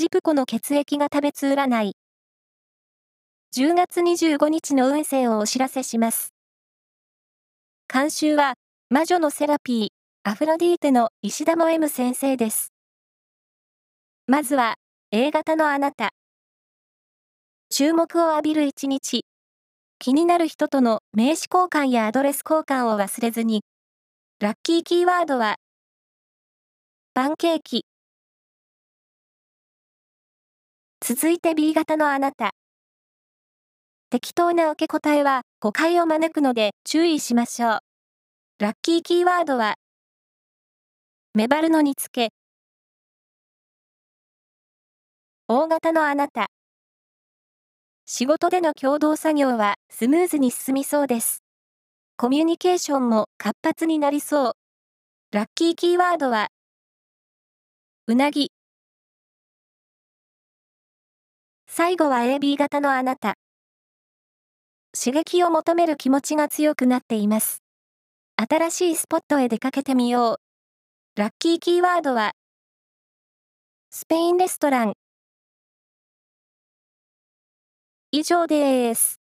ジプコの血液が食べつ占い。10月25日の運勢をお知らせします。監修は、魔女のセラピー、アフロディーテの石田も M 先生です。まずは、A 型のあなた。注目を浴びる一日。気になる人との名刺交換やアドレス交換を忘れずに。ラッキーキーワードは、パンケーキ。続いて B 型のあなた。適当な受け答えは誤解を招くので注意しましょう。ラッキーキーワードは、メバルの煮付け。大型のあなた。仕事での共同作業はスムーズに進みそうです。コミュニケーションも活発になりそう。ラッキーキーワードは、うなぎ。最後は AB 型のあなた。刺激を求める気持ちが強くなっています。新しいスポットへ出かけてみよう。ラッキーキーワードは、スペインレストラン。以上です。